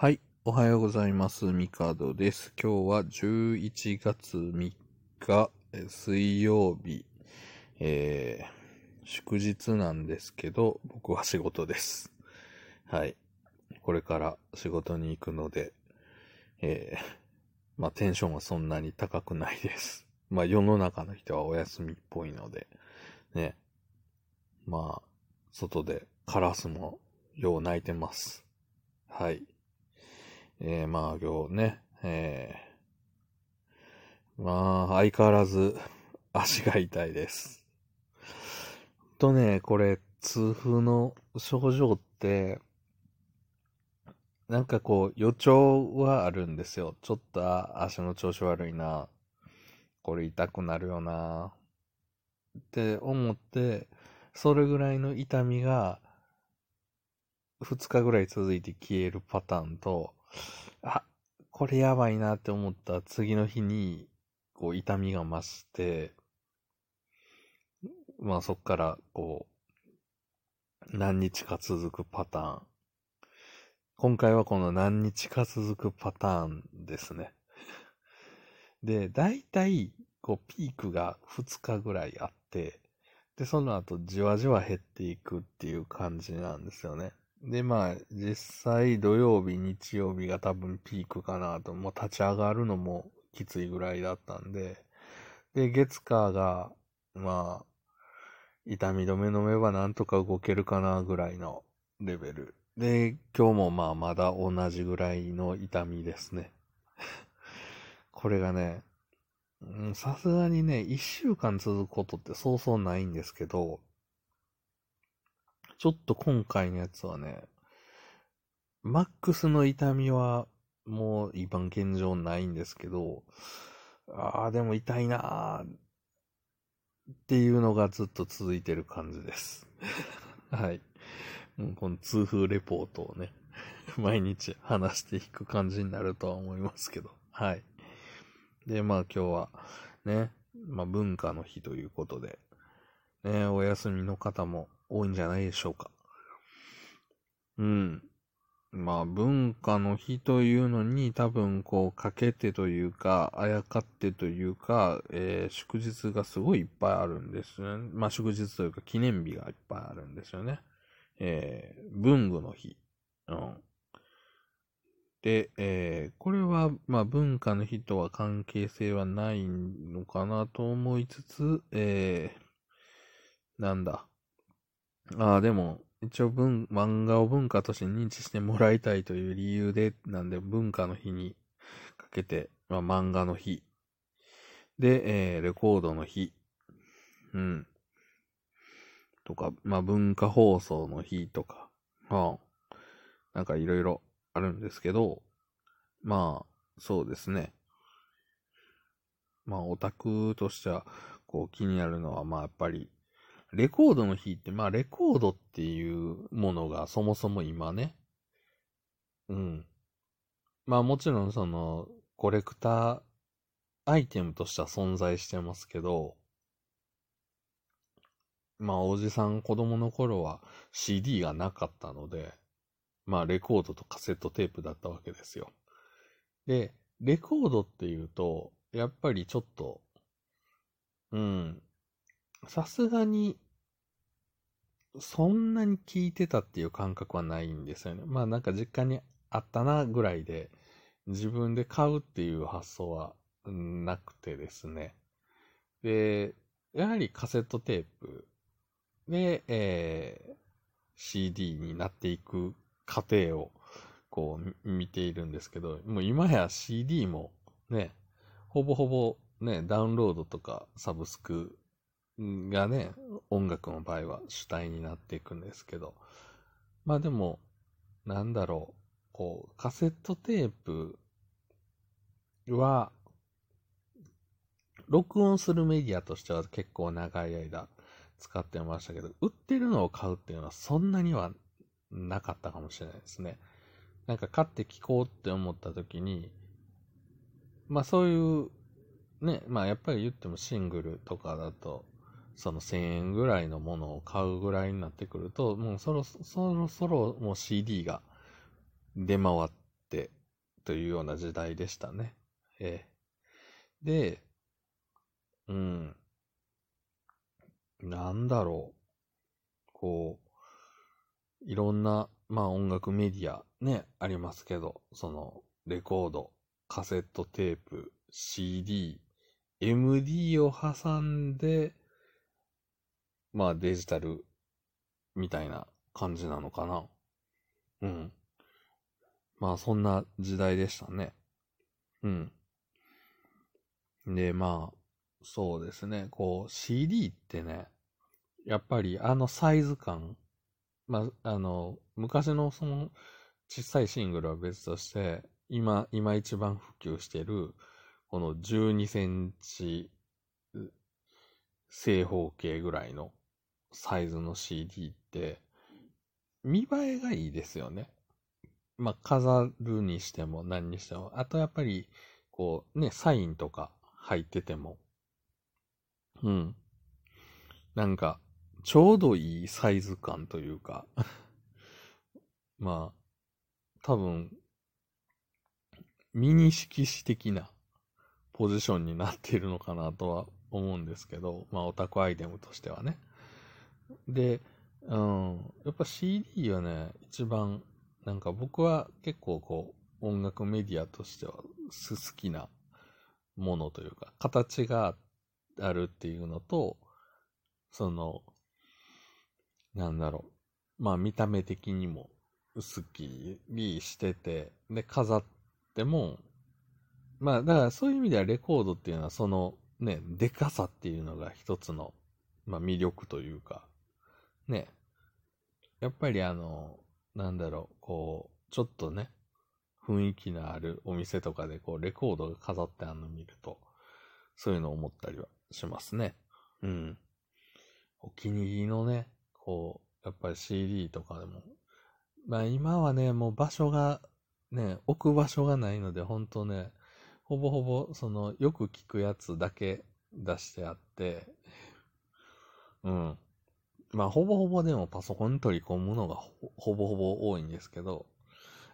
はい。おはようございます。ミカドです。今日は11月3日、水曜日、えー、祝日なんですけど、僕は仕事です。はい。これから仕事に行くので、えー、まあテンションはそんなに高くないです。まあ世の中の人はお休みっぽいので、ね。まあ、外でカラスもよう鳴いてます。はい。えー、まあ今日ね、えー、まあ相変わらず足が痛いです。とね、これ、痛風の症状って、なんかこう予兆はあるんですよ。ちょっと足の調子悪いな。これ痛くなるよな。って思って、それぐらいの痛みが2日ぐらい続いて消えるパターンと、あ、これやばいなって思った次の日に、こう痛みが増して、まあそっからこう、何日か続くパターン。今回はこの何日か続くパターンですね。で、大体、こうピークが2日ぐらいあって、で、その後じわじわ減っていくっていう感じなんですよね。で、まあ、実際土曜日、日曜日が多分ピークかなと、もう立ち上がるのもきついぐらいだったんで、で、月火が、まあ、痛み止め飲めばなんとか動けるかなぐらいのレベル。で、今日もまあまだ同じぐらいの痛みですね。これがね、さすがにね、一週間続くことってそうそうないんですけど、ちょっと今回のやつはね、マックスの痛みはもう今現状ないんですけど、ああ、でも痛いなーっていうのがずっと続いてる感じです。はい。もうこの痛風レポートをね、毎日話していく感じになるとは思いますけど、はい。で、まあ今日はね、まあ文化の日ということで、ね、お休みの方も多いんじゃないでしょうか。うん。まあ文化の日というのに多分こうかけてというか、あやかってというか、えー祝日がすごいいっぱいあるんですね。まあ祝日というか記念日がいっぱいあるんですよね。えー文具の日。うん。で、えーこれは、まあ、文化の日とは関係性はないのかなと思いつつ、えーなんだ。ああ、でも、一応文、漫画を文化として認知してもらいたいという理由で、なんで文化の日にかけて、まあ、漫画の日。で、えーレコードの日。うん。とか、まあ、文化放送の日とか、はあ、なんかいろいろあるんですけど、まあ、そうですね。まあ、オタクとしては、こう気になるのは、まあやっぱり、レコードの日って、まあレコードっていうものがそもそも今ね、うん。まあもちろんその、コレクターアイテムとしては存在してますけど、まあおじさん子供の頃は CD がなかったので、まあレコードとカセットテープだったわけですよ。で、レコードっていうと、やっぱりちょっと、うん、さすがに、そんなに聞いてたっていう感覚はないんですよね。まあなんか実家にあったなぐらいで、自分で買うっていう発想はなくてですね。で、やはりカセットテープで、えー CD になっていく過程をこう見ているんですけど、もう今や CD もね、ほぼほぼね、ダウンロードとかサブスクがね、音楽の場合は主体になっていくんですけど、まあでも、なんだろう、こう、カセットテープは、録音するメディアとしては結構長い間使ってましたけど、売ってるのを買うっていうのはそんなにはなかったかもしれないですね。なんか買って聞こうって思った時に、まあそういう、ね、まあやっぱり言ってもシングルとかだと、その1000円ぐらいのものを買うぐらいになってくると、もうそろそろそろもう CD が出回って、というような時代でしたね。ええ。で、うん。なんだろう。こう、いろんな、まあ音楽メディアね、ありますけど、その、レコード、カセットテープ、CD、MD を挟んで、まあデジタルみたいな感じなのかな。うん。まあそんな時代でしたね。うん。で、まあ、そうですね。こう CD ってね、やっぱりあのサイズ感、まあ、あの、昔のその小さいシングルは別として、今、今一番普及してる、この12センチ正方形ぐらいのサイズの CD って、見栄えがいいですよね。まあ、飾るにしても何にしても。あとやっぱり、こうね、サインとか入ってても、うん。なんか、ちょうどいいサイズ感というか まあ、多分、ミニ色紙的なポジションになっているのかなとは思うんですけど、まあオタクアイテムとしてはね。で、うん、やっぱ CD はね、一番、なんか僕は結構こう、音楽メディアとしては好きなものというか、形があるっていうのと、その、なんだろう、まあ見た目的にも好きりしてて、で、飾っても、まあだからそういう意味ではレコードっていうのはそのね、でかさっていうのが一つの、まあ魅力というか、ね、やっぱりあの、なんだろう、こう、ちょっとね、雰囲気のあるお店とかでこう、レコードが飾ってあるの見ると、そういうのを思ったりはしますね。うん。お気に入りのね、こう、やっぱり CD とかでも、まあ今はね、もう場所が、ね、置く場所がないので、ほんとね、ほぼほぼ、その、よく聞くやつだけ出してあって、うん。まあ、ほぼほぼでもパソコンに取り込むのがほぼほぼ多いんですけど、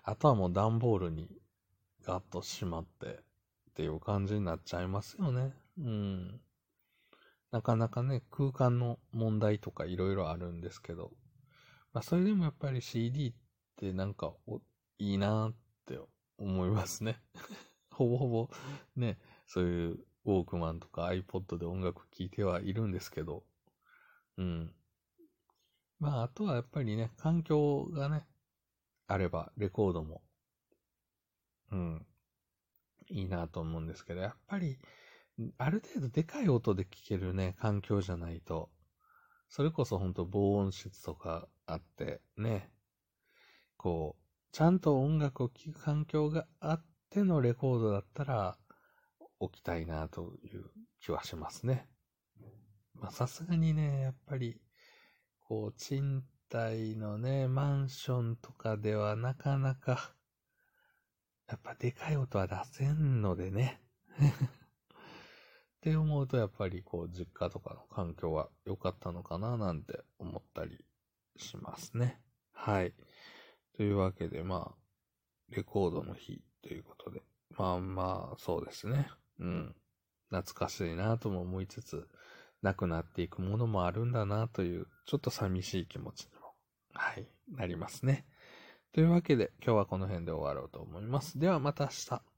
あとはもう段ボールにガッとしまってっていう感じになっちゃいますよね。うん。なかなかね、空間の問題とかいろいろあるんですけど、まあ、それでもやっぱり CD ってなんかいいなって思いますね。ほぼほぼね、そういうウォークマンとか iPod で音楽聴いてはいるんですけど、うん。まあ、あとはやっぱりね、環境がね、あれば、レコードも、うん、いいなと思うんですけど、やっぱり、ある程度でかい音で聴けるね、環境じゃないと、それこそほんと防音室とかあってね、こう、ちゃんと音楽を聴く環境があってのレコードだったら、置きたいなという気はしますね。まあさすがにね、やっぱり、こう、賃貸のね、マンションとかではなかなか、やっぱでかい音は出せんのでね。って思うと、やっぱりこう、実家とかの環境は良かったのかななんて思ったりしますね。はい。というわけで、まあ、レコードの日ということで、まあまあ、そうですね。うん。懐かしいなとも思いつつ、なくなっていくものもあるんだなという、ちょっと寂しい気持ちにも、はい、なりますね。というわけで、今日はこの辺で終わろうと思います。ではまた明日。